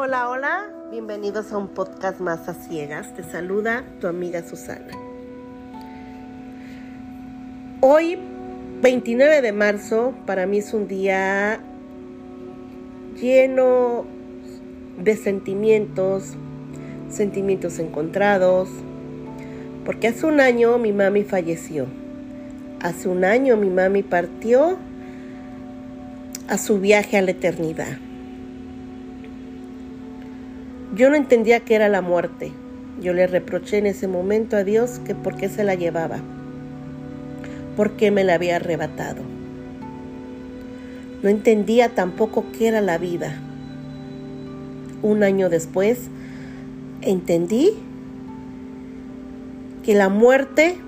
Hola, hola, bienvenidos a un podcast más a ciegas. Te saluda tu amiga Susana. Hoy, 29 de marzo, para mí es un día lleno de sentimientos, sentimientos encontrados, porque hace un año mi mami falleció. Hace un año mi mami partió a su viaje a la eternidad. Yo no entendía qué era la muerte. Yo le reproché en ese momento a Dios que por qué se la llevaba, por qué me la había arrebatado. No entendía tampoco qué era la vida. Un año después entendí que la muerte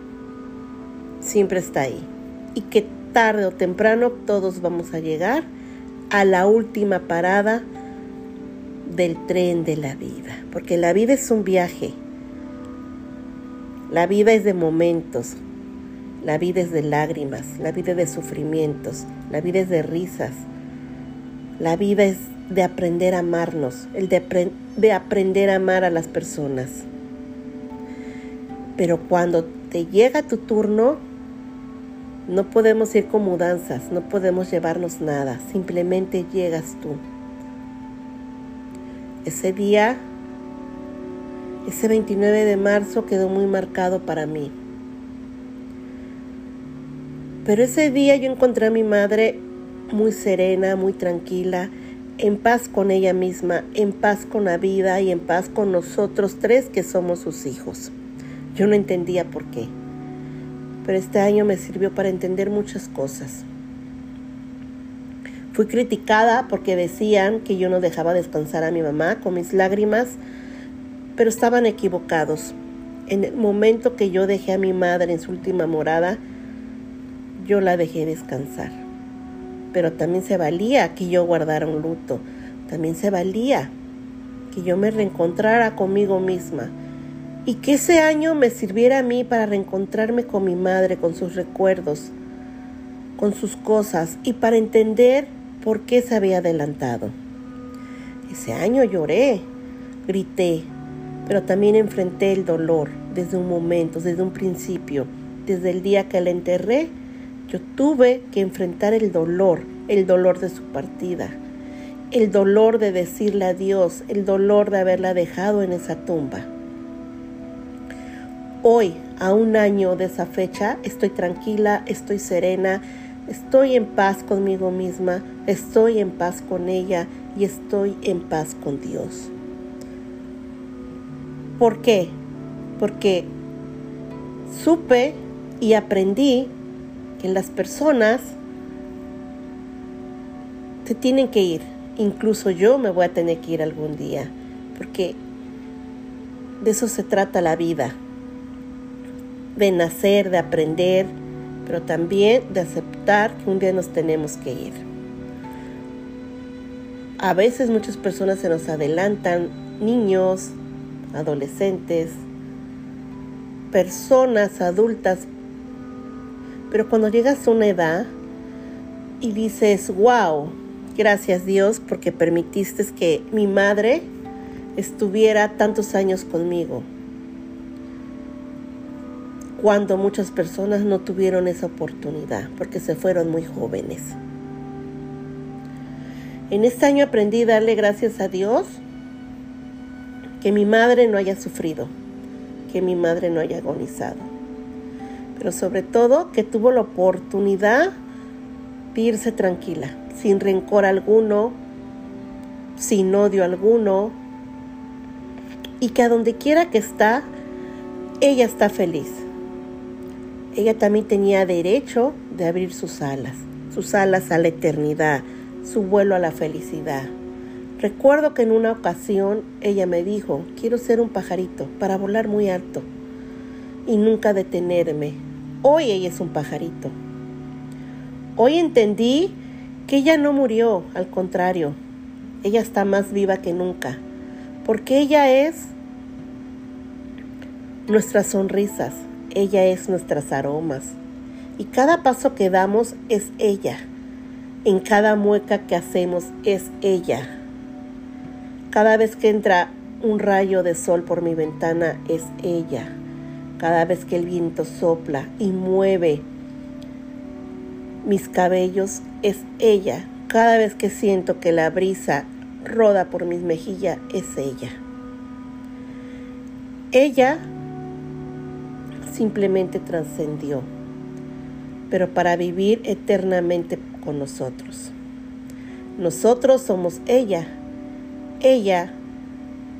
siempre está ahí y que tarde o temprano todos vamos a llegar a la última parada del tren de la vida, porque la vida es un viaje, la vida es de momentos, la vida es de lágrimas, la vida es de sufrimientos, la vida es de risas, la vida es de aprender a amarnos, el de, de aprender a amar a las personas. Pero cuando te llega tu turno, no podemos ir con mudanzas, no podemos llevarnos nada, simplemente llegas tú. Ese día, ese 29 de marzo quedó muy marcado para mí. Pero ese día yo encontré a mi madre muy serena, muy tranquila, en paz con ella misma, en paz con la vida y en paz con nosotros tres que somos sus hijos. Yo no entendía por qué, pero este año me sirvió para entender muchas cosas. Fui criticada porque decían que yo no dejaba descansar a mi mamá con mis lágrimas, pero estaban equivocados. En el momento que yo dejé a mi madre en su última morada, yo la dejé descansar. Pero también se valía que yo guardara un luto, también se valía que yo me reencontrara conmigo misma y que ese año me sirviera a mí para reencontrarme con mi madre, con sus recuerdos, con sus cosas y para entender por qué se había adelantado. Ese año lloré, grité, pero también enfrenté el dolor desde un momento, desde un principio, desde el día que la enterré. Yo tuve que enfrentar el dolor, el dolor de su partida, el dolor de decirle adiós, el dolor de haberla dejado en esa tumba. Hoy, a un año de esa fecha, estoy tranquila, estoy serena, estoy en paz conmigo misma, estoy en paz con ella y estoy en paz con Dios. ¿Por qué? Porque supe y aprendí que las personas se tienen que ir. Incluso yo me voy a tener que ir algún día, porque de eso se trata la vida de nacer, de aprender, pero también de aceptar que un día nos tenemos que ir. A veces muchas personas se nos adelantan, niños, adolescentes, personas adultas, pero cuando llegas a una edad y dices, wow, gracias Dios porque permitiste que mi madre estuviera tantos años conmigo, cuando muchas personas no tuvieron esa oportunidad porque se fueron muy jóvenes. En este año aprendí a darle gracias a Dios que mi madre no haya sufrido, que mi madre no haya agonizado, pero sobre todo que tuvo la oportunidad de irse tranquila, sin rencor alguno, sin odio alguno, y que a donde quiera que está, ella está feliz ella también tenía derecho de abrir sus alas, sus alas a la eternidad, su vuelo a la felicidad. Recuerdo que en una ocasión ella me dijo, quiero ser un pajarito para volar muy alto y nunca detenerme. Hoy ella es un pajarito. Hoy entendí que ella no murió, al contrario, ella está más viva que nunca, porque ella es nuestras sonrisas, ella es nuestras aromas. Y cada paso que damos es ella. En cada mueca que hacemos es ella. Cada vez que entra un rayo de sol por mi ventana es ella. Cada vez que el viento sopla y mueve mis cabellos es ella. Cada vez que siento que la brisa roda por mis mejillas es ella. Ella simplemente trascendió, pero para vivir eternamente con nosotros. Nosotros somos ella. Ella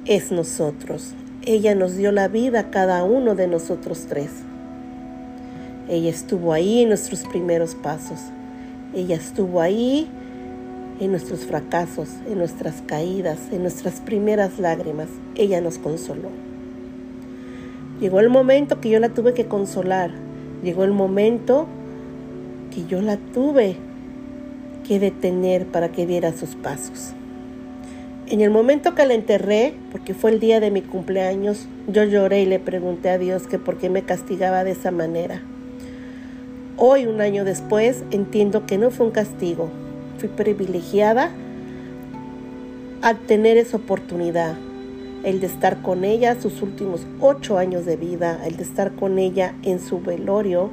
es nosotros. Ella nos dio la vida a cada uno de nosotros tres. Ella estuvo ahí en nuestros primeros pasos. Ella estuvo ahí en nuestros fracasos, en nuestras caídas, en nuestras primeras lágrimas. Ella nos consoló. Llegó el momento que yo la tuve que consolar. Llegó el momento que yo la tuve que detener para que diera sus pasos. En el momento que la enterré, porque fue el día de mi cumpleaños, yo lloré y le pregunté a Dios que por qué me castigaba de esa manera. Hoy, un año después, entiendo que no fue un castigo. Fui privilegiada al tener esa oportunidad, el de estar con ella sus últimos ocho años de vida, el de estar con ella en su velorio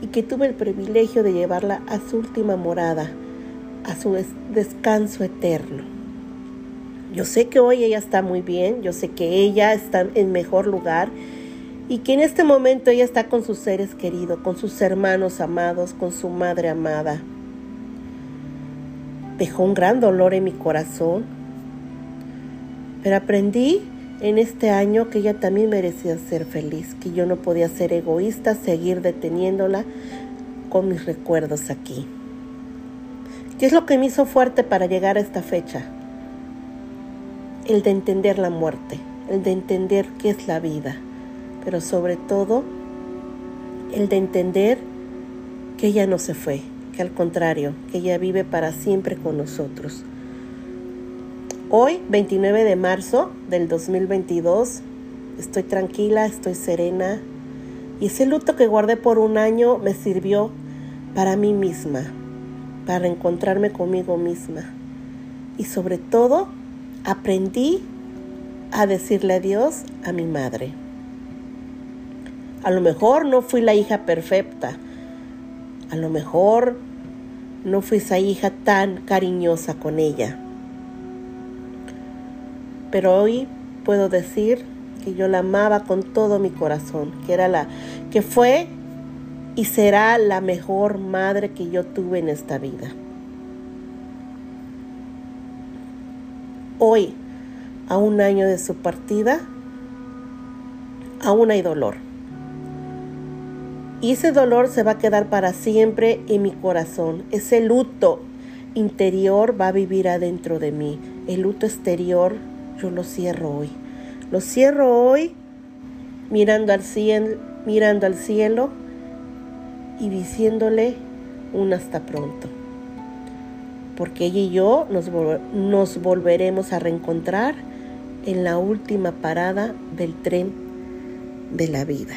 y que tuve el privilegio de llevarla a su última morada, a su descanso eterno. Yo sé que hoy ella está muy bien, yo sé que ella está en mejor lugar y que en este momento ella está con sus seres queridos, con sus hermanos amados, con su madre amada. Dejó un gran dolor en mi corazón pero aprendí en este año que ella también merecía ser feliz, que yo no podía ser egoísta, seguir deteniéndola con mis recuerdos aquí. ¿Qué es lo que me hizo fuerte para llegar a esta fecha? El de entender la muerte, el de entender qué es la vida, pero sobre todo el de entender que ella no se fue, que al contrario, que ella vive para siempre con nosotros. Hoy, 29 de marzo del 2022, estoy tranquila, estoy serena y ese luto que guardé por un año me sirvió para mí misma, para encontrarme conmigo misma. Y sobre todo, aprendí a decirle adiós a mi madre. A lo mejor no fui la hija perfecta, a lo mejor no fui esa hija tan cariñosa con ella pero hoy puedo decir que yo la amaba con todo mi corazón, que era la que fue y será la mejor madre que yo tuve en esta vida. Hoy, a un año de su partida, aún hay dolor. Y ese dolor se va a quedar para siempre en mi corazón. Ese luto interior va a vivir adentro de mí. El luto exterior yo lo cierro hoy. Lo cierro hoy mirando al cielo, mirando al cielo y diciéndole un hasta pronto. Porque ella y yo nos, nos volveremos a reencontrar en la última parada del tren de la vida.